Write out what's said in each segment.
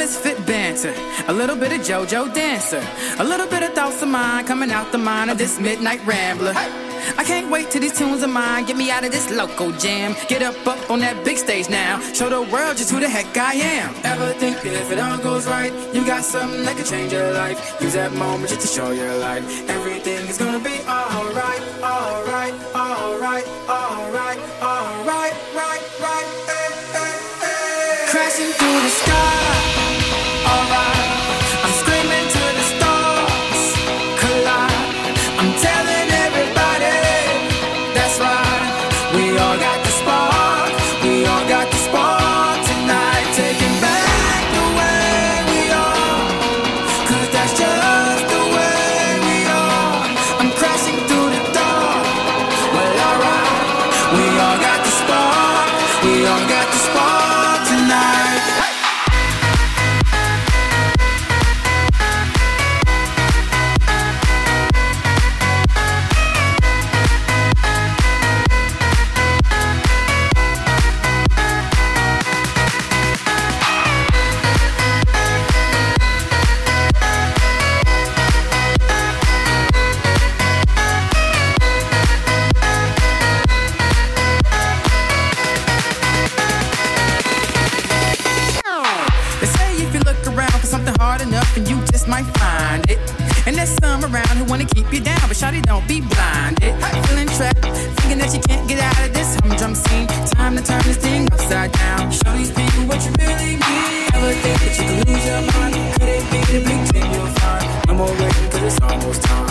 misfit banter, a little bit of JoJo dancer, a little bit of thoughts of mine coming out the mind of this midnight rambler. I can't wait till these tunes of mine get me out of this local jam. Get up, up on that big stage now. Show the world just who the heck I am. Ever think that if it all goes right, you got something that could change your life? Use that moment just to show your light. Everything is gonna be alright, alright, alright, alright, alright, right, right, hey, hey, hey. Crashing through the sky, upside down. Show these people what you really mean. Ever think that you could lose your mind? Could it be the big thing you'll find? More waiting, cause it's almost time.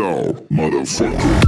Turn it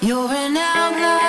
on, motherfucker. high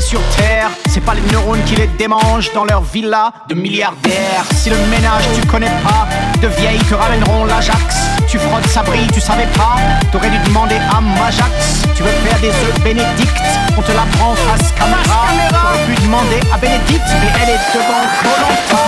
sur terre. C'est pas les neurones qui les démangent dans leur villa de milliardaires. Si le ménage tu connais pas, de vieilles te ramèneront l'Ajax. Tu frottes Sabri, tu savais pas, t'aurais dû demander à Majax. Tu veux faire des œufs Bénédicte, on te l'apprend face caméra. T'aurais pu demander à Bénédicte, mais elle est devant Colanta.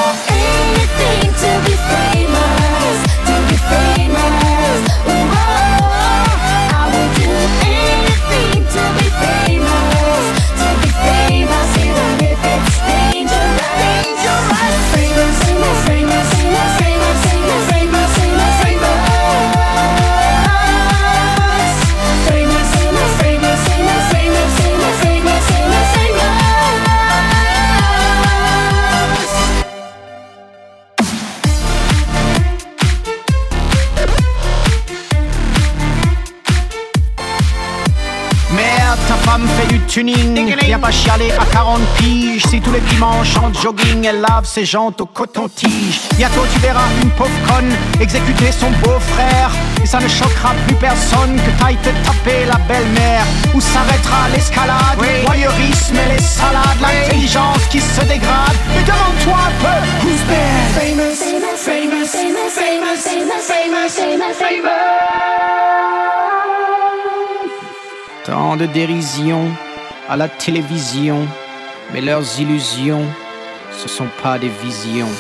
Tuning. Viens pas chialer à 40 piges. Si tous les dimanches en jogging, elle lave ses jantes au coton-tige. Bientôt tu verras une pauvre conne exécuter son beau-frère. Et ça ne choquera plus personne que t'ailles te taper la belle-mère. Où s'arrêtera l'escalade, le voyeurisme et les salades. L'intelligence qui se dégrade. Mais demande-toi un peu, who's bad? Famous, famous, famous, famous, famous, famous, famous, famous. Tant de dérision à la télévision, mais leurs illusions, ce sont pas des visions.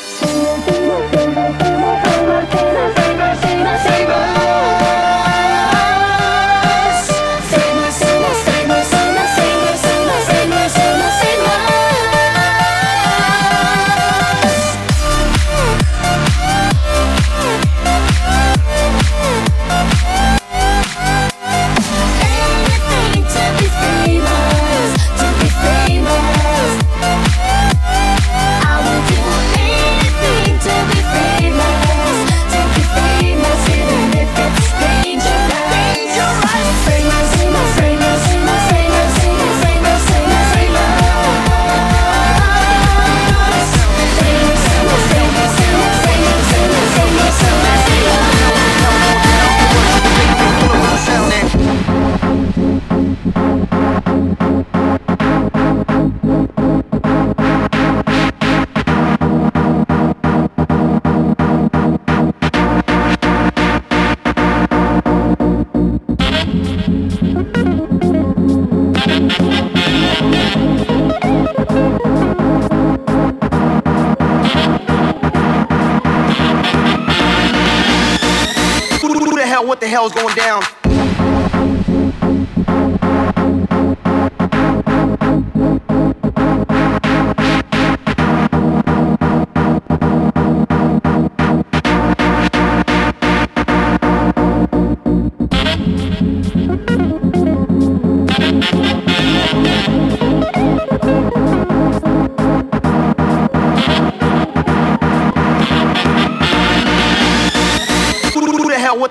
going down.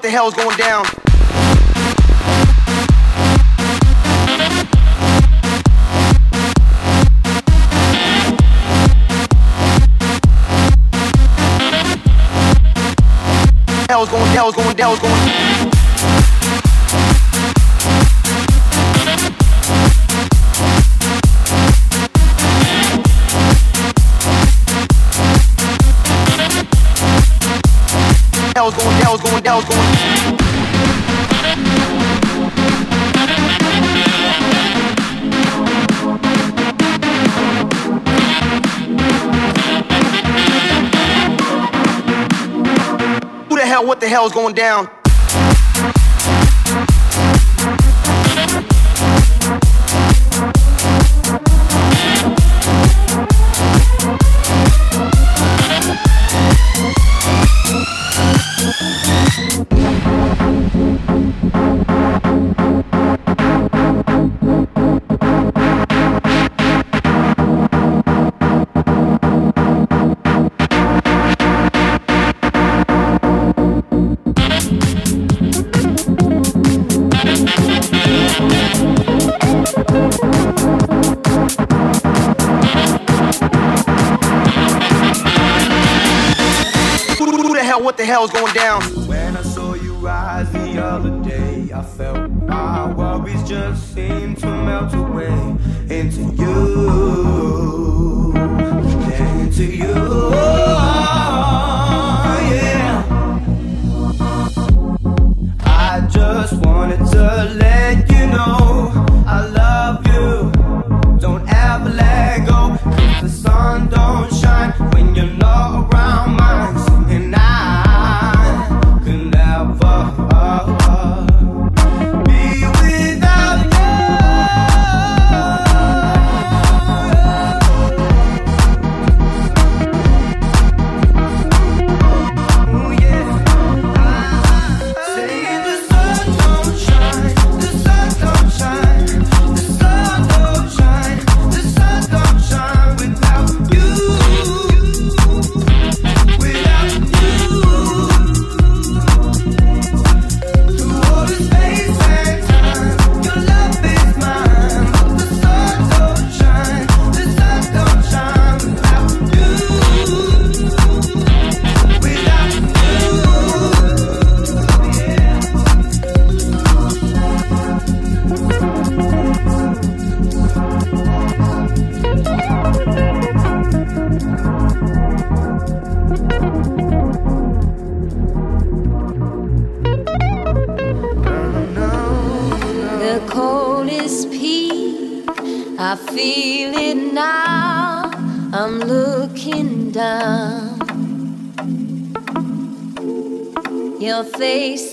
The hell's going down? Hell's going, hell's going, hell's going. Going, hell's going, hell's going. Who the hell, what the hell's going down? Hell's going down? When I saw you rise the other day, I felt my worries just seem to melt away into you, into you. Face